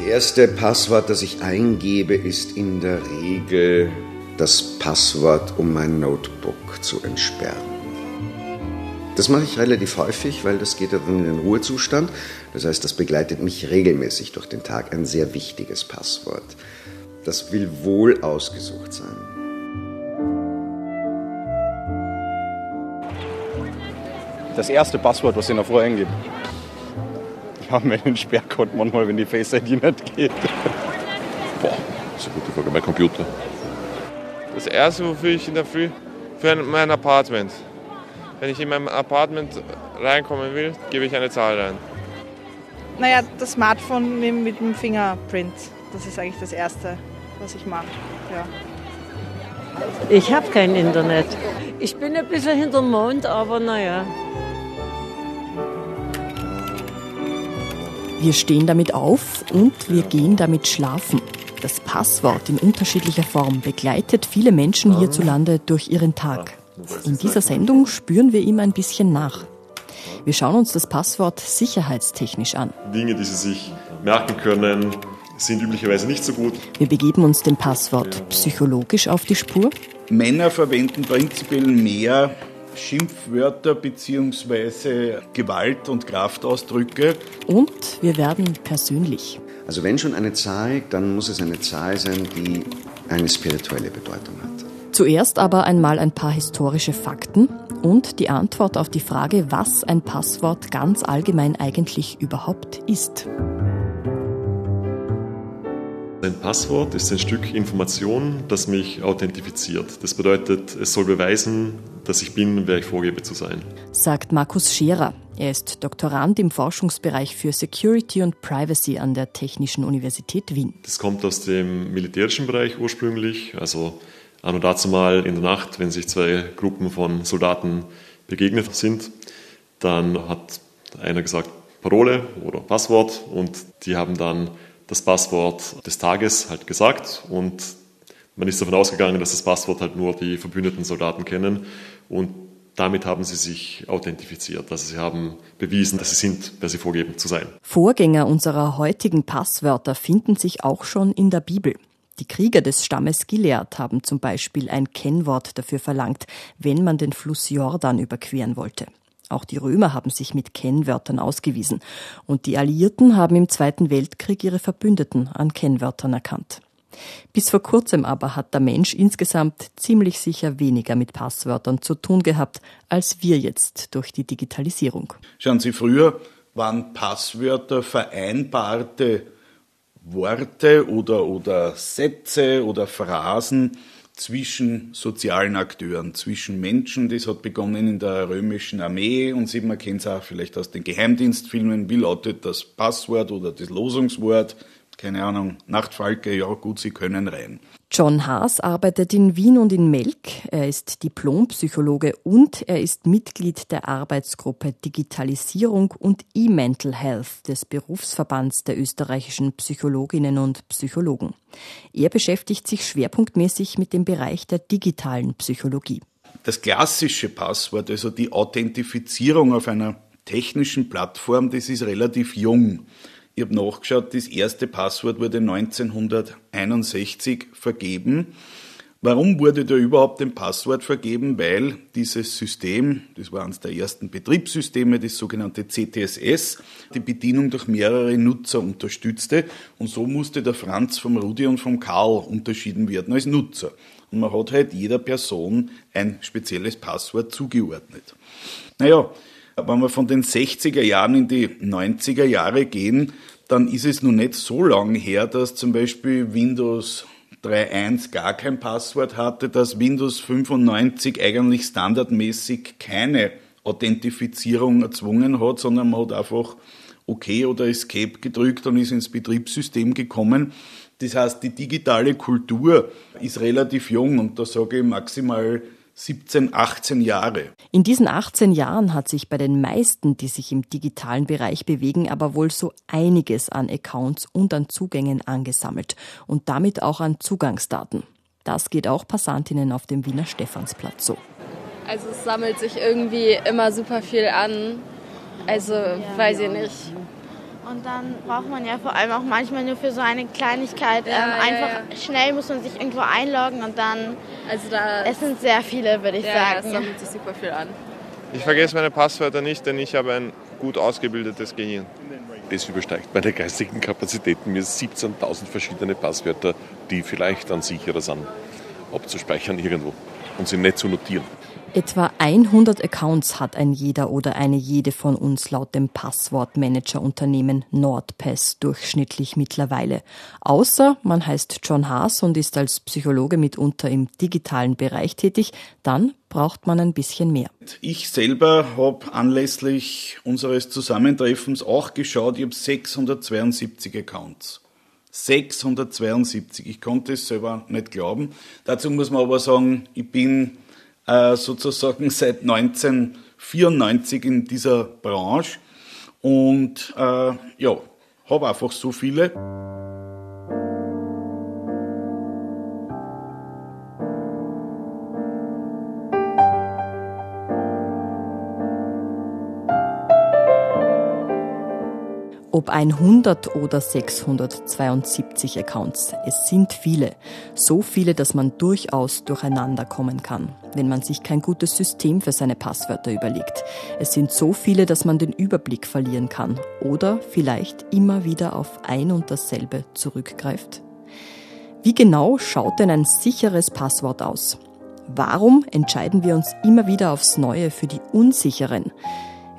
Das erste Passwort, das ich eingebe, ist in der Regel das Passwort, um mein Notebook zu entsperren. Das mache ich relativ häufig, weil das geht dann in den Ruhezustand. Das heißt, das begleitet mich regelmäßig durch den Tag. Ein sehr wichtiges Passwort. Das will wohl ausgesucht sein. Das erste Passwort, was ich noch vorher eingebe. Ich habe meinen Sperrcode manchmal, wenn die Face ID nicht geht. Boah, das ist eine gute Frage. Mein Computer. Das erste, wofür ich in der Früh für mein Apartment. Wenn ich in mein Apartment reinkommen will, gebe ich eine Zahl rein. Naja, das Smartphone mit dem Fingerprint. Das ist eigentlich das Erste, was ich mache. Ja. Ich habe kein Internet. Ich bin ein bisschen hinterm Mond, aber naja. Wir stehen damit auf und wir gehen damit schlafen. Das Passwort in unterschiedlicher Form begleitet viele Menschen hierzulande durch ihren Tag. In dieser Sendung spüren wir ihm ein bisschen nach. Wir schauen uns das Passwort sicherheitstechnisch an. Dinge, die Sie sich merken können, sind üblicherweise nicht so gut. Wir begeben uns dem Passwort psychologisch auf die Spur. Männer verwenden prinzipiell mehr Schimpfwörter bzw. Gewalt- und Kraftausdrücke. Und wir werden persönlich. Also wenn schon eine Zahl, dann muss es eine Zahl sein, die eine spirituelle Bedeutung hat. Zuerst aber einmal ein paar historische Fakten und die Antwort auf die Frage, was ein Passwort ganz allgemein eigentlich überhaupt ist. Ein Passwort ist ein Stück Information, das mich authentifiziert. Das bedeutet, es soll beweisen, dass ich bin, wer ich vorgebe zu sein. Sagt Markus Scherer. Er ist Doktorand im Forschungsbereich für Security und Privacy an der Technischen Universität Wien. Das kommt aus dem militärischen Bereich ursprünglich, also an und dazu mal in der Nacht, wenn sich zwei Gruppen von Soldaten begegnet sind, dann hat einer gesagt Parole oder Passwort und die haben dann das Passwort des Tages halt gesagt und man ist davon ausgegangen, dass das Passwort halt nur die verbündeten Soldaten kennen und damit haben sie sich authentifiziert. Also sie haben bewiesen, dass sie sind, wer sie vorgeben zu sein. Vorgänger unserer heutigen Passwörter finden sich auch schon in der Bibel. Die Krieger des Stammes Gilead haben zum Beispiel ein Kennwort dafür verlangt, wenn man den Fluss Jordan überqueren wollte. Auch die Römer haben sich mit Kennwörtern ausgewiesen. Und die Alliierten haben im Zweiten Weltkrieg ihre Verbündeten an Kennwörtern erkannt. Bis vor kurzem aber hat der Mensch insgesamt ziemlich sicher weniger mit Passwörtern zu tun gehabt, als wir jetzt durch die Digitalisierung. Schauen Sie, früher waren Passwörter vereinbarte Worte oder, oder Sätze oder Phrasen zwischen sozialen Akteuren, zwischen Menschen. Das hat begonnen in der römischen Armee und man kennt es auch vielleicht aus den Geheimdienstfilmen. Wie lautet das Passwort oder das Losungswort? Keine Ahnung, Nachtfalke, ja gut, Sie können rein. John Haas arbeitet in Wien und in Melk. Er ist Diplompsychologe und er ist Mitglied der Arbeitsgruppe Digitalisierung und E-Mental Health des Berufsverbands der österreichischen Psychologinnen und Psychologen. Er beschäftigt sich schwerpunktmäßig mit dem Bereich der digitalen Psychologie. Das klassische Passwort, also die Authentifizierung auf einer technischen Plattform, das ist relativ jung. Ich habe nachgeschaut, das erste Passwort wurde 1961 vergeben. Warum wurde da überhaupt ein Passwort vergeben? Weil dieses System, das war eines der ersten Betriebssysteme, das sogenannte CTSS, die Bedienung durch mehrere Nutzer unterstützte. Und so musste der Franz vom Rudi und vom Karl unterschieden werden als Nutzer. Und man hat halt jeder Person ein spezielles Passwort zugeordnet. Naja, wenn wir von den 60er Jahren in die 90er Jahre gehen, dann ist es nun nicht so lang her, dass zum Beispiel Windows 3.1 gar kein Passwort hatte, dass Windows 95 eigentlich standardmäßig keine Authentifizierung erzwungen hat, sondern man hat einfach OK oder Escape gedrückt und ist ins Betriebssystem gekommen. Das heißt, die digitale Kultur ist relativ jung und da sage ich maximal 17, 18 Jahre. In diesen 18 Jahren hat sich bei den meisten, die sich im digitalen Bereich bewegen, aber wohl so einiges an Accounts und an Zugängen angesammelt und damit auch an Zugangsdaten. Das geht auch Passantinnen auf dem Wiener Stephansplatz so. Also es sammelt sich irgendwie immer super viel an. Also weiß ich nicht. Und dann braucht man ja vor allem auch manchmal nur für so eine Kleinigkeit Ja, ähm, ja, einfach ja. schnell muss man sich irgendwo einloggen und dann. Also da. Es sind sehr viele, würde ich ja, ja, sagen. es sammelt sich super viel an. Ich vergesse meine Passwörter nicht, denn ich habe ein gut ausgebildetes Gehirn. Das übersteigt meine geistigen Kapazitäten. Mir 17.000 verschiedene Passwörter, die vielleicht dann sicherer sind, abzuspeichern irgendwo und sie nicht zu notieren. Etwa 100 Accounts hat ein jeder oder eine jede von uns laut dem Passwortmanager-Unternehmen NordPass durchschnittlich mittlerweile. Außer man heißt John Haas und ist als Psychologe mitunter im digitalen Bereich tätig, dann braucht man ein bisschen mehr. Ich selber habe anlässlich unseres Zusammentreffens auch geschaut, ich habe 672 Accounts. 672. Ich konnte es selber nicht glauben. Dazu muss man aber sagen, ich bin äh, sozusagen seit 1994 in dieser Branche und äh, ja, habe einfach so viele. Ob 100 oder 672 Accounts, es sind viele. So viele, dass man durchaus durcheinander kommen kann, wenn man sich kein gutes System für seine Passwörter überlegt. Es sind so viele, dass man den Überblick verlieren kann oder vielleicht immer wieder auf ein und dasselbe zurückgreift. Wie genau schaut denn ein sicheres Passwort aus? Warum entscheiden wir uns immer wieder aufs Neue für die unsicheren?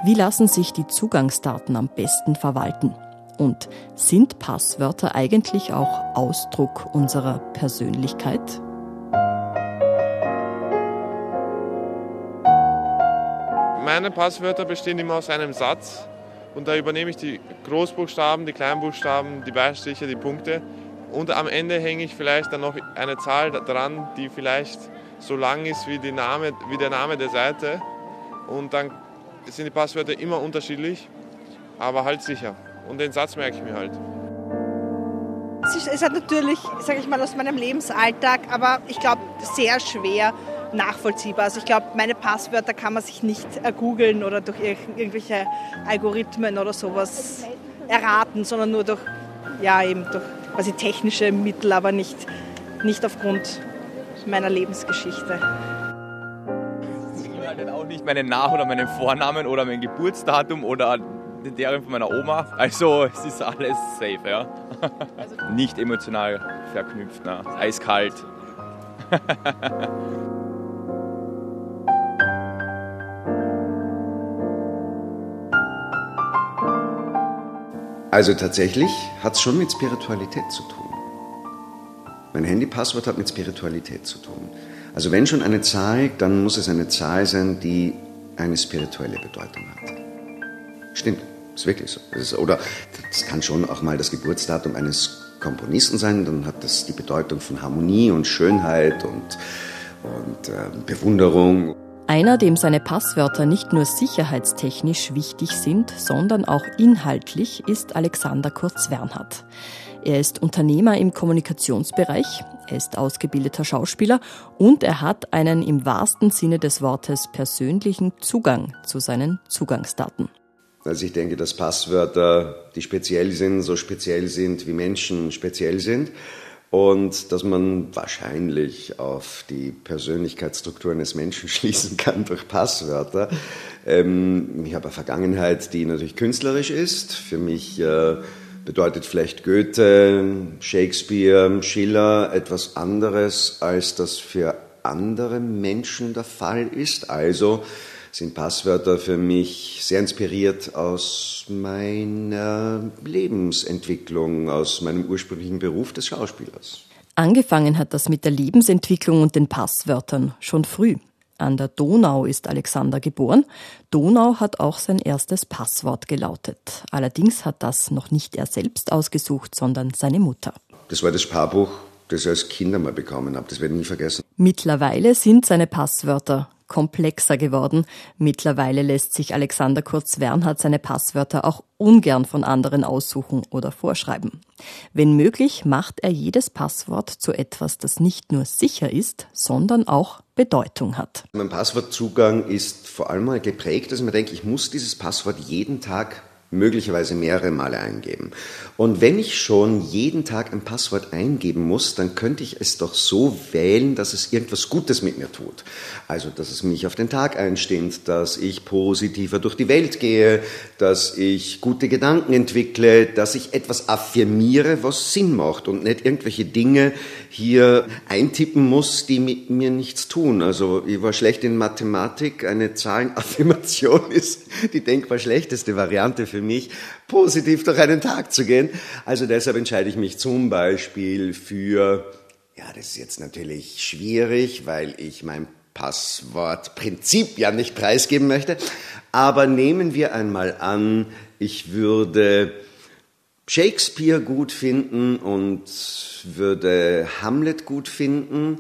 Wie lassen sich die Zugangsdaten am besten verwalten? Und sind Passwörter eigentlich auch Ausdruck unserer Persönlichkeit? Meine Passwörter bestehen immer aus einem Satz und da übernehme ich die Großbuchstaben, die Kleinbuchstaben, die Beistriche, die Punkte und am Ende hänge ich vielleicht dann noch eine Zahl dran, die vielleicht so lang ist wie, Name, wie der Name der Seite und dann sind die Passwörter immer unterschiedlich, aber halt sicher. Und den Satz merke ich mir halt. Es ist, es hat natürlich, sage ich mal, aus meinem Lebensalltag, aber ich glaube, sehr schwer nachvollziehbar. Also ich glaube, meine Passwörter kann man sich nicht äh, googeln oder durch irg irgendwelche Algorithmen oder sowas erraten, sondern nur durch, ja, eben durch quasi technische Mittel, aber nicht, nicht aufgrund meiner Lebensgeschichte. Nicht meinen Nach- oder meinen Vornamen oder mein Geburtsdatum oder deren von meiner Oma. Also es ist alles safe, ja. Nicht emotional verknüpft, ne? eiskalt. Also tatsächlich hat es schon mit Spiritualität zu tun. Mein Handypasswort hat mit Spiritualität zu tun. Also wenn schon eine Zahl, dann muss es eine Zahl sein, die eine spirituelle Bedeutung hat. Stimmt, ist wirklich so. Ist, oder das kann schon auch mal das Geburtsdatum eines Komponisten sein, dann hat das die Bedeutung von Harmonie und Schönheit und, und äh, Bewunderung. Einer, dem seine Passwörter nicht nur sicherheitstechnisch wichtig sind, sondern auch inhaltlich, ist Alexander Kurz-Wernhardt. Er ist Unternehmer im Kommunikationsbereich, er ist ausgebildeter Schauspieler und er hat einen im wahrsten Sinne des Wortes persönlichen Zugang zu seinen Zugangsdaten. Also ich denke, dass Passwörter, die speziell sind, so speziell sind, wie Menschen speziell sind. Und dass man wahrscheinlich auf die Persönlichkeitsstruktur eines Menschen schließen kann durch Passwörter. Ähm, ich habe eine Vergangenheit, die natürlich künstlerisch ist. Für mich äh, bedeutet vielleicht Goethe, Shakespeare, Schiller etwas anderes, als das für andere Menschen der Fall ist. Also sind Passwörter für mich sehr inspiriert aus meiner Lebensentwicklung, aus meinem ursprünglichen Beruf des Schauspielers. Angefangen hat das mit der Lebensentwicklung und den Passwörtern schon früh. An der Donau ist Alexander geboren. Donau hat auch sein erstes Passwort gelautet. Allerdings hat das noch nicht er selbst ausgesucht, sondern seine Mutter. Das war das Sparbuch, das ich als Kind einmal bekommen habe. Das werde ich nie vergessen. Mittlerweile sind seine Passwörter komplexer geworden. Mittlerweile lässt sich Alexander Kurz-Wernhardt seine Passwörter auch ungern von anderen aussuchen oder vorschreiben. Wenn möglich, macht er jedes Passwort zu etwas, das nicht nur sicher ist, sondern auch Bedeutung hat. Mein Passwortzugang ist vor allem mal geprägt, dass ich mir denke, ich muss dieses Passwort jeden Tag möglicherweise mehrere Male eingeben. Und wenn ich schon jeden Tag ein Passwort eingeben muss, dann könnte ich es doch so wählen, dass es irgendwas Gutes mit mir tut. Also, dass es mich auf den Tag einstimmt, dass ich positiver durch die Welt gehe, dass ich gute Gedanken entwickle, dass ich etwas affirmiere, was Sinn macht und nicht irgendwelche Dinge hier eintippen muss, die mit mir nichts tun. Also, ich war schlecht in Mathematik. Eine Zahlenaffirmation ist die denkbar schlechteste Variante für mich, positiv durch einen Tag zu gehen. Also deshalb entscheide ich mich zum Beispiel für, ja, das ist jetzt natürlich schwierig, weil ich mein Passwortprinzip ja nicht preisgeben möchte. Aber nehmen wir einmal an, ich würde Shakespeare gut finden und würde Hamlet gut finden.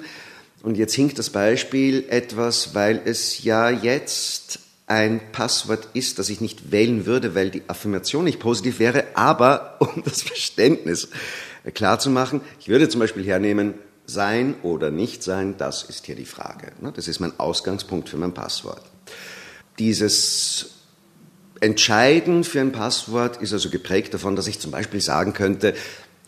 Und jetzt hinkt das Beispiel etwas, weil es ja jetzt ein Passwort ist, das ich nicht wählen würde, weil die Affirmation nicht positiv wäre, aber um das Verständnis klar zu machen, ich würde zum Beispiel hernehmen, sein oder nicht sein, das ist hier die Frage. Ne? Das ist mein Ausgangspunkt für mein Passwort. Dieses Entscheiden für ein Passwort ist also geprägt davon, dass ich zum Beispiel sagen könnte,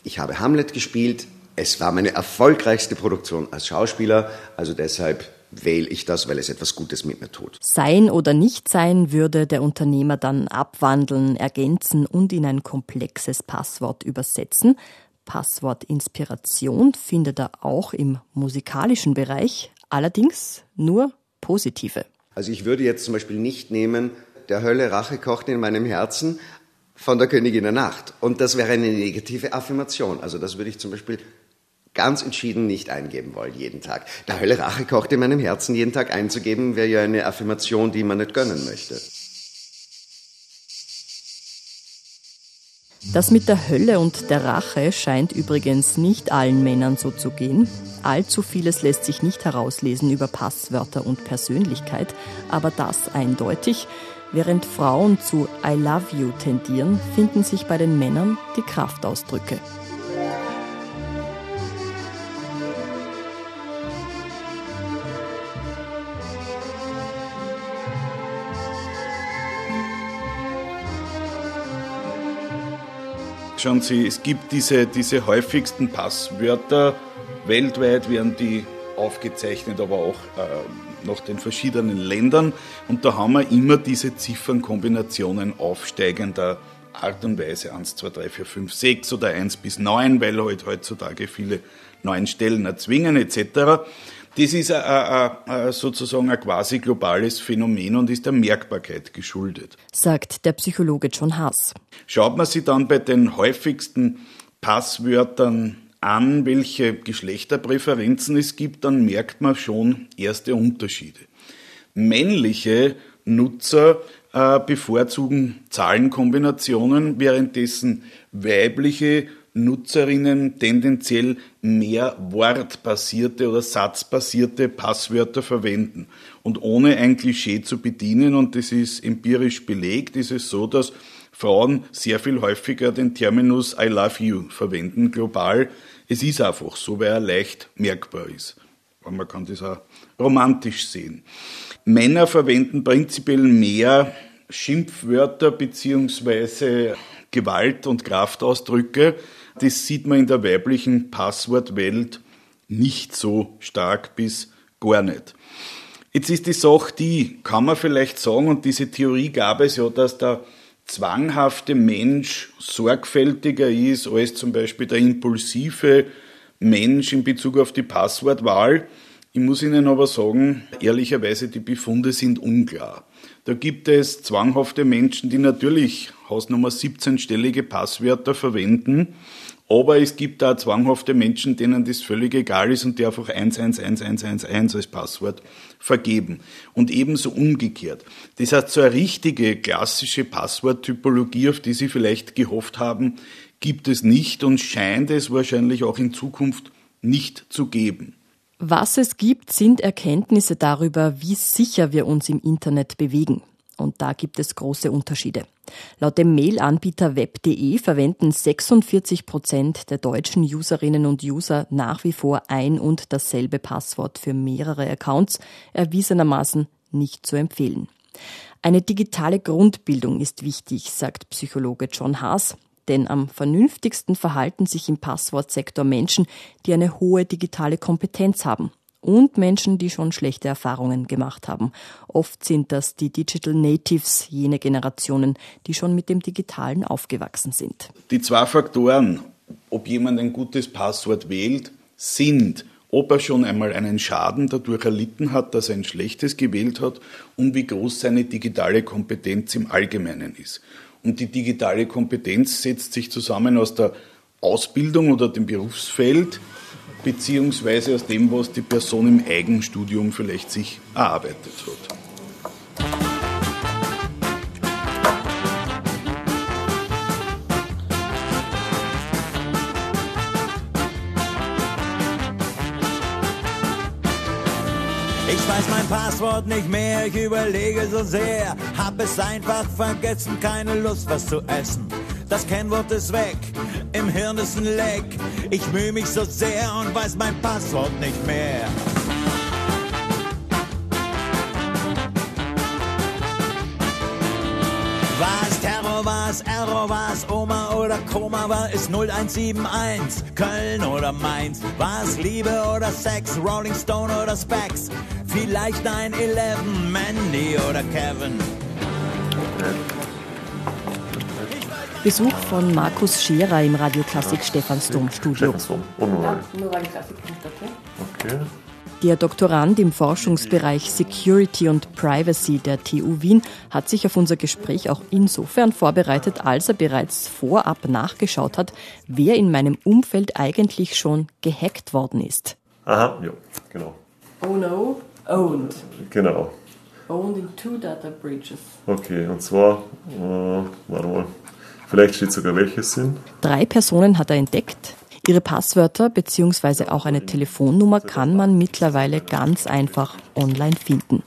ich habe Hamlet gespielt, es war meine erfolgreichste Produktion als Schauspieler, also deshalb wähle ich das, weil es etwas Gutes mit mir tut. Sein oder nicht sein würde der Unternehmer dann abwandeln, ergänzen und in ein komplexes Passwort übersetzen. Passwort Inspiration findet er auch im musikalischen Bereich, allerdings nur positive. Also ich würde jetzt zum Beispiel nicht nehmen, der Hölle Rache kocht in meinem Herzen von der Königin der Nacht. Und das wäre eine negative Affirmation. Also das würde ich zum Beispiel ganz entschieden nicht eingeben wollen, jeden Tag. Der Hölle Rache kocht in meinem Herzen jeden Tag einzugeben, wäre ja eine Affirmation, die man nicht gönnen möchte. Das mit der Hölle und der Rache scheint übrigens nicht allen Männern so zu gehen. Allzu vieles lässt sich nicht herauslesen über Passwörter und Persönlichkeit, aber das eindeutig. Während Frauen zu I love you tendieren, finden sich bei den Männern die Kraftausdrücke. Schauen Sie, es gibt diese, diese häufigsten Passwörter. Weltweit werden die aufgezeichnet, aber auch äh, nach den verschiedenen Ländern. Und da haben wir immer diese Ziffernkombinationen aufsteigender Art und Weise. 1, 2, 3, 4, 5, 6 oder 1 bis 9, weil halt heutzutage viele neuen Stellen erzwingen etc. Das ist a, a, a, sozusagen ein quasi globales Phänomen und ist der Merkbarkeit geschuldet. Sagt der Psychologe John Haas. Schaut man sich dann bei den häufigsten Passwörtern an, welche Geschlechterpräferenzen es gibt, dann merkt man schon erste Unterschiede. Männliche Nutzer äh, bevorzugen Zahlenkombinationen, währenddessen weibliche Nutzerinnen tendenziell mehr wortbasierte oder satzbasierte Passwörter verwenden. Und ohne ein Klischee zu bedienen, und das ist empirisch belegt, ist es so, dass Frauen sehr viel häufiger den Terminus I love you verwenden, global. Es ist einfach so, weil er leicht merkbar ist. Und man kann das auch romantisch sehen. Männer verwenden prinzipiell mehr Schimpfwörter beziehungsweise Gewalt- und Kraftausdrücke, das sieht man in der weiblichen Passwortwelt nicht so stark bis gar nicht. Jetzt ist die Sache die, kann man vielleicht sagen, und diese Theorie gab es ja, dass der zwanghafte Mensch sorgfältiger ist als zum Beispiel der impulsive Mensch in Bezug auf die Passwortwahl. Ich muss Ihnen aber sagen, ehrlicherweise, die Befunde sind unklar. Da gibt es zwanghafte Menschen, die natürlich Hausnummer 17-stellige Passwörter verwenden aber es gibt da zwanghafte Menschen, denen das völlig egal ist und die einfach 111111 als Passwort vergeben. Und ebenso umgekehrt. Das heißt, so eine richtige klassische Passworttypologie, auf die Sie vielleicht gehofft haben, gibt es nicht und scheint es wahrscheinlich auch in Zukunft nicht zu geben. Was es gibt, sind Erkenntnisse darüber, wie sicher wir uns im Internet bewegen. Und da gibt es große Unterschiede. Laut dem Mail-Anbieter web.de verwenden 46 Prozent der deutschen Userinnen und User nach wie vor ein und dasselbe Passwort für mehrere Accounts, erwiesenermaßen nicht zu empfehlen. Eine digitale Grundbildung ist wichtig, sagt Psychologe John Haas. Denn am vernünftigsten verhalten sich im Passwortsektor Menschen, die eine hohe digitale Kompetenz haben und Menschen, die schon schlechte Erfahrungen gemacht haben. Oft sind das die Digital Natives, jene Generationen, die schon mit dem Digitalen aufgewachsen sind. Die zwei Faktoren, ob jemand ein gutes Passwort wählt, sind, ob er schon einmal einen Schaden dadurch erlitten hat, dass er ein schlechtes gewählt hat und wie groß seine digitale Kompetenz im Allgemeinen ist. Und die digitale Kompetenz setzt sich zusammen aus der Ausbildung oder dem Berufsfeld, beziehungsweise aus dem, was die Person im Eigenstudium vielleicht sich erarbeitet hat. Ich weiß mein Passwort nicht mehr, ich überlege so sehr. Hab es einfach vergessen, keine Lust was zu essen. Das Kennwort ist weg, im Hirn ist ein Leck. Ich mühe mich so sehr und weiß mein Passwort nicht mehr. Was Terror, was Error, was Oma oder Koma, war ist 0171, Köln oder Mainz, was Liebe oder Sex, Rolling Stone oder Specs, vielleicht 9-11, Mandy oder Kevin. Besuch von Markus Scherer im Radioklassik Stephansdom Studio. Okay. Der Doktorand im Forschungsbereich Security und Privacy der TU Wien hat sich auf unser Gespräch auch insofern vorbereitet, als er bereits vorab nachgeschaut hat, wer in meinem Umfeld eigentlich schon gehackt worden ist. Aha, ja, genau. Oh no, owned. Genau. Owned in two data breaches. Okay, und zwar, äh, warte mal, vielleicht steht sogar welches sind. Drei Personen hat er entdeckt. Ihre Passwörter bzw. auch eine Telefonnummer kann man mittlerweile ganz einfach online finden.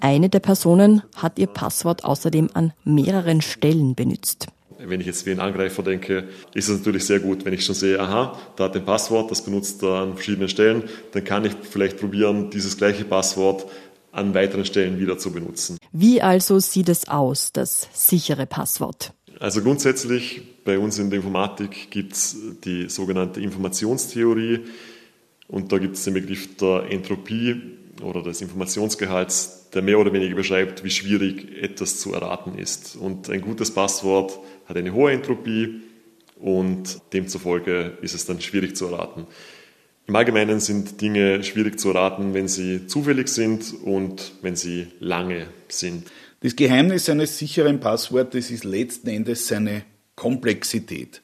Eine der Personen hat ihr Passwort außerdem an mehreren Stellen benutzt. Wenn ich jetzt wie ein Angreifer denke, ist es natürlich sehr gut, wenn ich schon sehe, aha, da hat ein Passwort, das benutzt er an verschiedenen Stellen, dann kann ich vielleicht probieren, dieses gleiche Passwort an weiteren Stellen wieder zu benutzen. Wie also sieht es aus, das sichere Passwort? Also grundsätzlich bei uns in der Informatik gibt es die sogenannte Informationstheorie und da gibt es den Begriff der Entropie oder des Informationsgehalts, der mehr oder weniger beschreibt, wie schwierig etwas zu erraten ist. Und ein gutes Passwort hat eine hohe Entropie und demzufolge ist es dann schwierig zu erraten. Im Allgemeinen sind Dinge schwierig zu erraten, wenn sie zufällig sind und wenn sie lange sind. Das Geheimnis eines sicheren Passwortes ist letzten Endes seine Komplexität.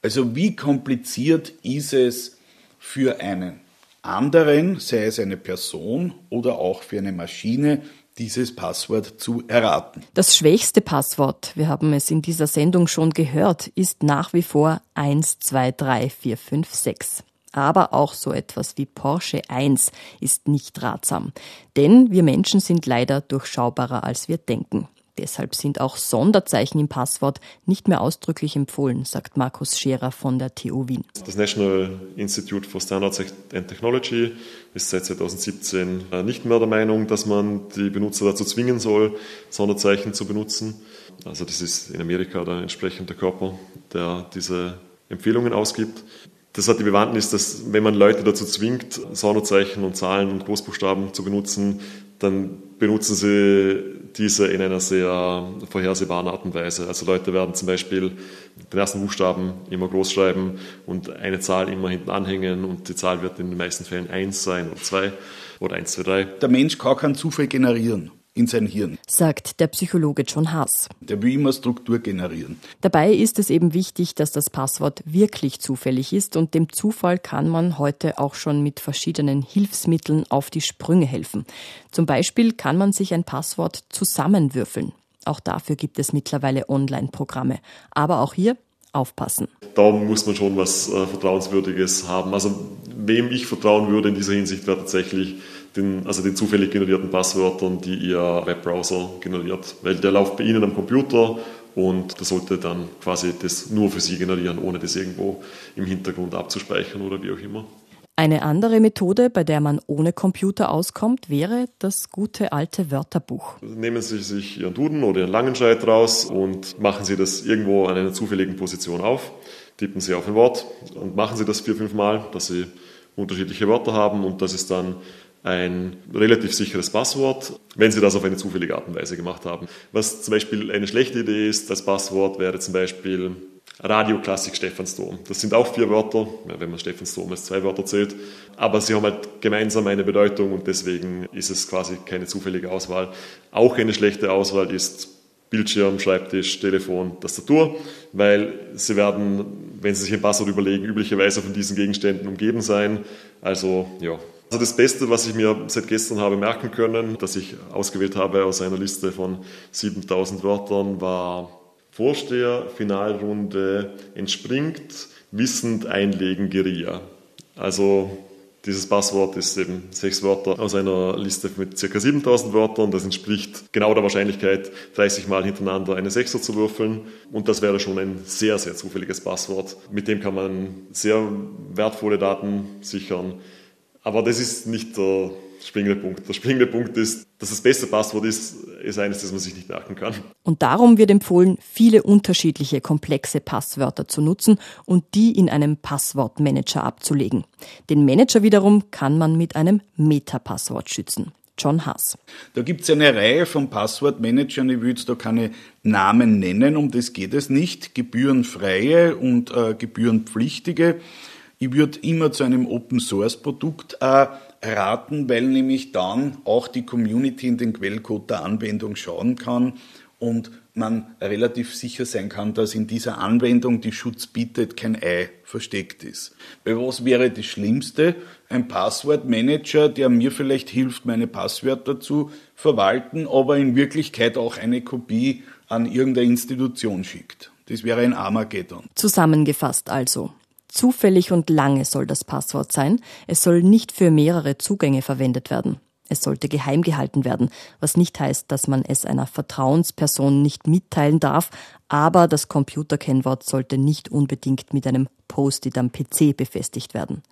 Also wie kompliziert ist es für einen anderen, sei es eine Person oder auch für eine Maschine, dieses Passwort zu erraten. Das schwächste Passwort, wir haben es in dieser Sendung schon gehört, ist nach wie vor 123456. Aber auch so etwas wie Porsche 1 ist nicht ratsam. Denn wir Menschen sind leider durchschaubarer, als wir denken. Deshalb sind auch Sonderzeichen im Passwort nicht mehr ausdrücklich empfohlen, sagt Markus Scherer von der TU Wien. Das National Institute for Standards and Technology ist seit 2017 nicht mehr der Meinung, dass man die Benutzer dazu zwingen soll, Sonderzeichen zu benutzen. Also das ist in Amerika der entsprechende Körper, der diese Empfehlungen ausgibt. Das hat die Bewandtnis, dass wenn man Leute dazu zwingt, Sonderzeichen und Zahlen und Großbuchstaben zu benutzen, dann benutzen sie diese in einer sehr vorhersehbaren Art und Weise. Also Leute werden zum Beispiel den ersten Buchstaben immer groß schreiben und eine Zahl immer hinten anhängen und die Zahl wird in den meisten Fällen 1 sein oder 2 oder 1, 2, 3. Der Mensch kann keinen Zufall generieren in sein Hirn. Sagt der Psychologe John Haas. Der will immer Struktur generieren. Dabei ist es eben wichtig, dass das Passwort wirklich zufällig ist und dem Zufall kann man heute auch schon mit verschiedenen Hilfsmitteln auf die Sprünge helfen. Zum Beispiel kann man sich ein Passwort zusammenwürfeln. Auch dafür gibt es mittlerweile Online-Programme. Aber auch hier aufpassen. Da muss man schon was äh, Vertrauenswürdiges haben. Also wem ich vertrauen würde in dieser Hinsicht wäre tatsächlich den, also den zufällig generierten Passwörtern, die Ihr Webbrowser generiert. Weil der läuft bei Ihnen am Computer und der sollte dann quasi das nur für Sie generieren, ohne das irgendwo im Hintergrund abzuspeichern oder wie auch immer. Eine andere Methode, bei der man ohne Computer auskommt, wäre das gute alte Wörterbuch. Nehmen Sie sich Ihren Duden oder Ihren Langenscheid raus und machen Sie das irgendwo an einer zufälligen Position auf. Tippen Sie auf ein Wort und machen Sie das vier, fünf Mal, dass Sie unterschiedliche Wörter haben und das ist dann ein relativ sicheres Passwort, wenn Sie das auf eine zufällige Art und Weise gemacht haben. Was zum Beispiel eine schlechte Idee ist, das Passwort wäre zum Beispiel Radioklassik Stephansdom. Das sind auch vier Wörter, wenn man Stephansdom als zwei Wörter zählt, aber sie haben halt gemeinsam eine Bedeutung und deswegen ist es quasi keine zufällige Auswahl. Auch eine schlechte Auswahl ist Bildschirm, Schreibtisch, Telefon, Tastatur, weil sie werden, wenn sie sich ein Passwort überlegen, üblicherweise von diesen Gegenständen umgeben sein. Also ja, also das Beste, was ich mir seit gestern habe merken können, das ich ausgewählt habe aus einer Liste von 7000 Wörtern, war Vorsteher, Finalrunde, entspringt, wissend einlegen, Geria. Also dieses Passwort ist eben sechs Wörter aus einer Liste mit ca. 7000 Wörtern. Das entspricht genau der Wahrscheinlichkeit, 30 Mal hintereinander eine Sechser zu würfeln. Und das wäre schon ein sehr, sehr zufälliges Passwort. Mit dem kann man sehr wertvolle Daten sichern. Aber das ist nicht der springende Punkt. Der springende Punkt ist, dass das beste Passwort ist, ist eines, das man sich nicht merken kann. Und darum wird empfohlen, viele unterschiedliche komplexe Passwörter zu nutzen und die in einem Passwortmanager abzulegen. Den Manager wiederum kann man mit einem Meta-Passwort schützen. John Haas. Da gibt es eine Reihe von Passwortmanagern, ich will jetzt da keine Namen nennen, um das geht es nicht. Gebührenfreie und äh, gebührenpflichtige. Ich würde immer zu einem Open Source Produkt äh, raten, weil nämlich dann auch die Community in den Quellcode der Anwendung schauen kann und man relativ sicher sein kann, dass in dieser Anwendung, die Schutz bietet, kein Ei versteckt ist. Weil was wäre das Schlimmste? Ein Passwortmanager, der mir vielleicht hilft, meine Passwörter zu verwalten, aber in Wirklichkeit auch eine Kopie an irgendeine Institution schickt. Das wäre ein Armageddon. Zusammengefasst also. Zufällig und lange soll das Passwort sein. Es soll nicht für mehrere Zugänge verwendet werden. Es sollte geheim gehalten werden, was nicht heißt, dass man es einer Vertrauensperson nicht mitteilen darf, aber das Computerkennwort sollte nicht unbedingt mit einem Post-it am PC befestigt werden.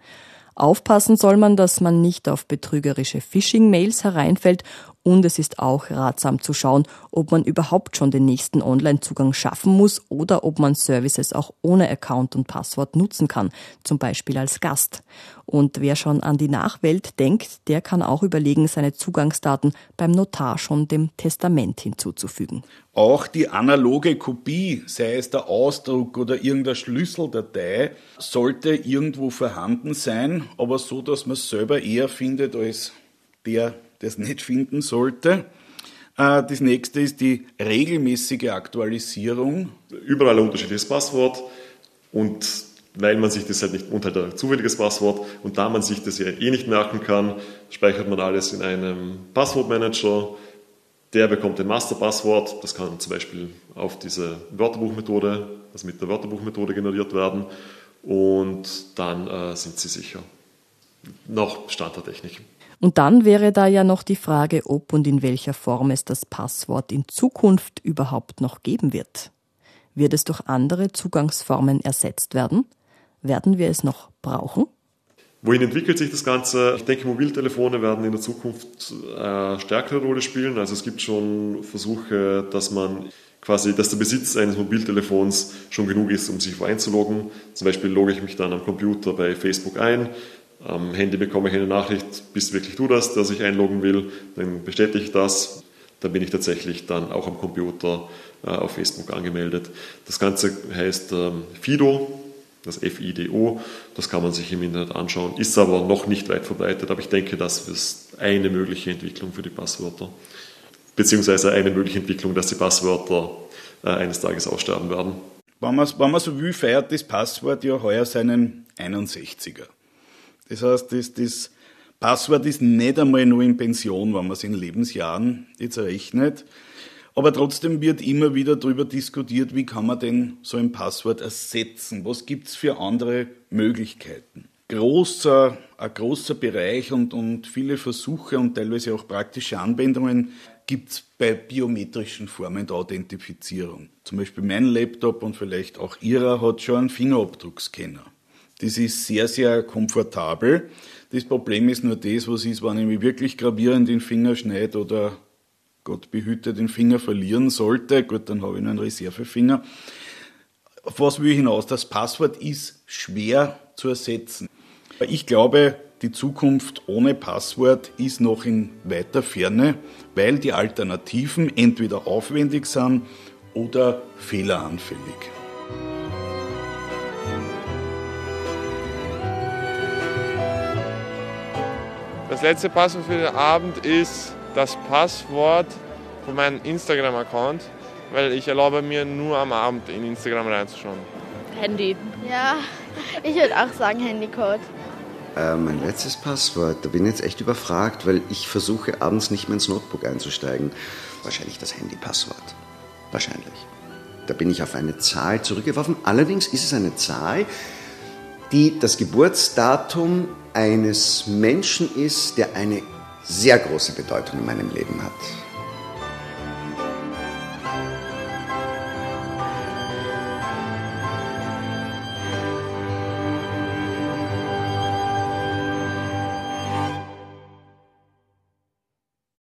Aufpassen soll man, dass man nicht auf betrügerische Phishing-Mails hereinfällt und es ist auch ratsam zu schauen, ob man überhaupt schon den nächsten Online-Zugang schaffen muss oder ob man Services auch ohne Account und Passwort nutzen kann, zum Beispiel als Gast. Und wer schon an die Nachwelt denkt, der kann auch überlegen, seine Zugangsdaten beim Notar schon dem Testament hinzuzufügen. Auch die analoge Kopie, sei es der Ausdruck oder irgendeine Schlüsseldatei, sollte irgendwo vorhanden sein, aber so, dass man es selber eher findet als der, der es nicht finden sollte. Äh, das nächste ist die regelmäßige Aktualisierung. Überall ein unterschiedliches Passwort und weil man sich das halt nicht und halt ein zufälliges Passwort und da man sich das ja eh nicht merken kann, speichert man alles in einem Passwortmanager. Der bekommt ein Masterpasswort, das kann zum Beispiel auf diese Wörterbuchmethode, also mit der Wörterbuchmethode generiert werden und dann äh, sind Sie sicher. Noch Stand der Technik. Und dann wäre da ja noch die Frage, ob und in welcher Form es das Passwort in Zukunft überhaupt noch geben wird. Wird es durch andere Zugangsformen ersetzt werden? Werden wir es noch brauchen? Wohin entwickelt sich das Ganze? Ich denke, Mobiltelefone werden in der Zukunft eine äh, stärkere Rolle spielen. Also es gibt schon Versuche, dass man quasi, dass der Besitz eines Mobiltelefons schon genug ist, um sich einzuloggen. Zum Beispiel logge ich mich dann am Computer bei Facebook ein. Am Handy bekomme ich eine Nachricht, bist wirklich du das, der sich einloggen will? Dann bestätige ich das. Dann bin ich tatsächlich dann auch am Computer äh, auf Facebook angemeldet. Das Ganze heißt ähm, Fido, das FIDO. Das kann man sich im Internet anschauen, ist aber noch nicht weit verbreitet. Aber ich denke, das ist eine mögliche Entwicklung für die Passwörter. Beziehungsweise eine mögliche Entwicklung, dass die Passwörter äh, eines Tages aussterben werden. Wenn man, wenn man so will, feiert das Passwort ja heuer seinen 61er. Das heißt, das, das Passwort ist nicht einmal nur in Pension, wenn man es in Lebensjahren jetzt rechnet. Aber trotzdem wird immer wieder darüber diskutiert, wie kann man denn so ein Passwort ersetzen? Was gibt es für andere Möglichkeiten? Großer, ein großer Bereich und, und viele Versuche und teilweise auch praktische Anwendungen gibt es bei biometrischen Formen der Authentifizierung. Zum Beispiel mein Laptop und vielleicht auch Ihrer hat schon einen Fingerabdruckscanner. Das ist sehr, sehr komfortabel. Das Problem ist nur das, was ist, wenn ich mich wirklich gravierend den Finger schneide oder Gott behüte den Finger verlieren sollte. Gut, dann habe ich einen Reservefinger. Auf was will ich hinaus? Das Passwort ist schwer zu ersetzen. Ich glaube, die Zukunft ohne Passwort ist noch in weiter Ferne, weil die Alternativen entweder aufwendig sind oder fehleranfällig. Das letzte Passwort für den Abend ist das Passwort von meinem Instagram-Account, weil ich erlaube mir nur am Abend in Instagram reinzuschauen. Handy. Ja, ich würde auch sagen Handycode. Äh, mein letztes Passwort, da bin ich jetzt echt überfragt, weil ich versuche abends nicht mehr ins Notebook einzusteigen. Wahrscheinlich das Handypasswort. Wahrscheinlich. Da bin ich auf eine Zahl zurückgeworfen. Allerdings ist es eine Zahl, die das Geburtsdatum eines Menschen ist, der eine sehr große Bedeutung in meinem Leben hat.